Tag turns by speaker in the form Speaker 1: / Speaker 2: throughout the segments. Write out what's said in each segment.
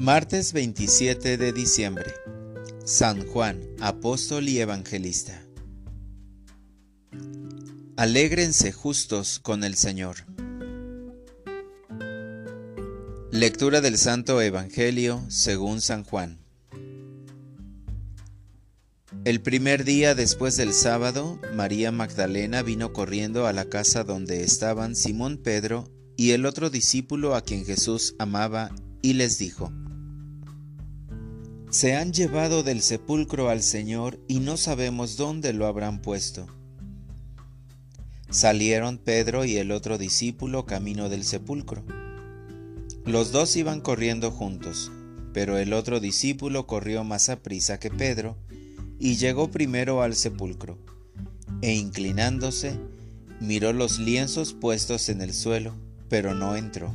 Speaker 1: Martes 27 de diciembre. San Juan, apóstol y evangelista. Alégrense justos con el Señor. Lectura del Santo Evangelio según San Juan. El primer día después del sábado, María Magdalena vino corriendo a la casa donde estaban Simón Pedro y el otro discípulo a quien Jesús amaba, y les dijo, se han llevado del sepulcro al Señor y no sabemos dónde lo habrán puesto. Salieron Pedro y el otro discípulo camino del sepulcro. Los dos iban corriendo juntos, pero el otro discípulo corrió más a prisa que Pedro y llegó primero al sepulcro, e inclinándose, miró los lienzos puestos en el suelo, pero no entró.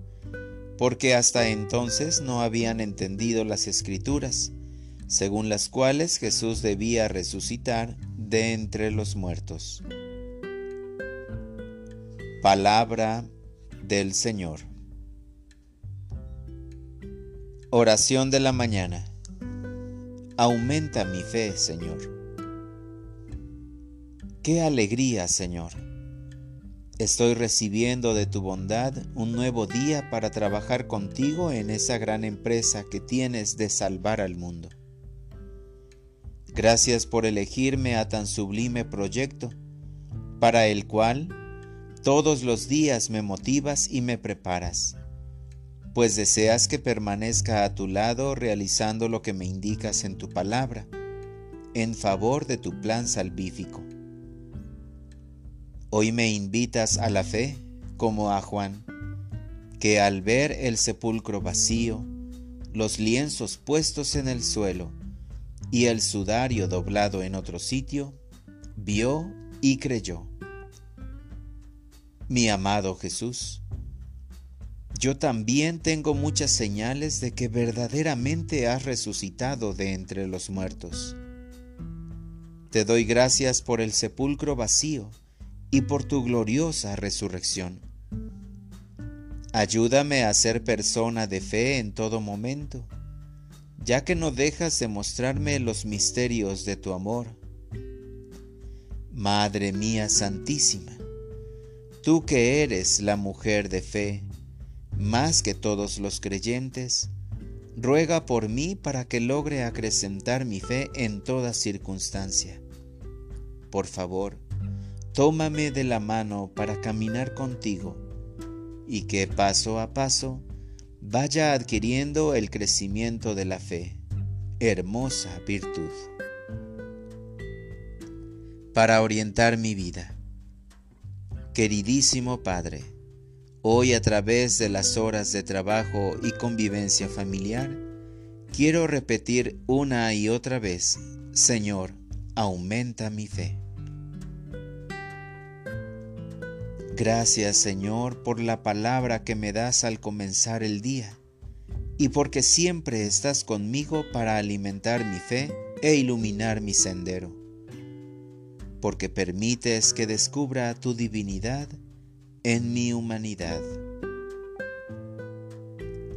Speaker 1: porque hasta entonces no habían entendido las escrituras, según las cuales Jesús debía resucitar de entre los muertos. Palabra del Señor. Oración de la mañana. Aumenta mi fe, Señor. Qué alegría, Señor Estoy recibiendo de tu bondad un nuevo día para trabajar contigo en esa gran empresa que tienes de salvar al mundo. Gracias por elegirme a tan sublime proyecto, para el cual todos los días me motivas y me preparas, pues deseas que permanezca a tu lado realizando lo que me indicas en tu palabra, en favor de tu plan salvífico. Hoy me invitas a la fe como a Juan, que al ver el sepulcro vacío, los lienzos puestos en el suelo y el sudario doblado en otro sitio, vio y creyó. Mi amado Jesús, yo también tengo muchas señales de que verdaderamente has resucitado de entre los muertos. Te doy gracias por el sepulcro vacío y por tu gloriosa resurrección. Ayúdame a ser persona de fe en todo momento, ya que no dejas de mostrarme los misterios de tu amor. Madre mía Santísima, tú que eres la mujer de fe, más que todos los creyentes, ruega por mí para que logre acrecentar mi fe en toda circunstancia. Por favor, tómame de la mano para caminar contigo y que paso a paso vaya adquiriendo el crecimiento de la fe, hermosa virtud. Para orientar mi vida. Queridísimo Padre, hoy a través de las horas de trabajo y convivencia familiar, quiero repetir una y otra vez, Señor, aumenta mi fe. Gracias Señor por la palabra que me das al comenzar el día y porque siempre estás conmigo para alimentar mi fe e iluminar mi sendero. Porque permites que descubra tu divinidad en mi humanidad.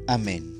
Speaker 1: Amén.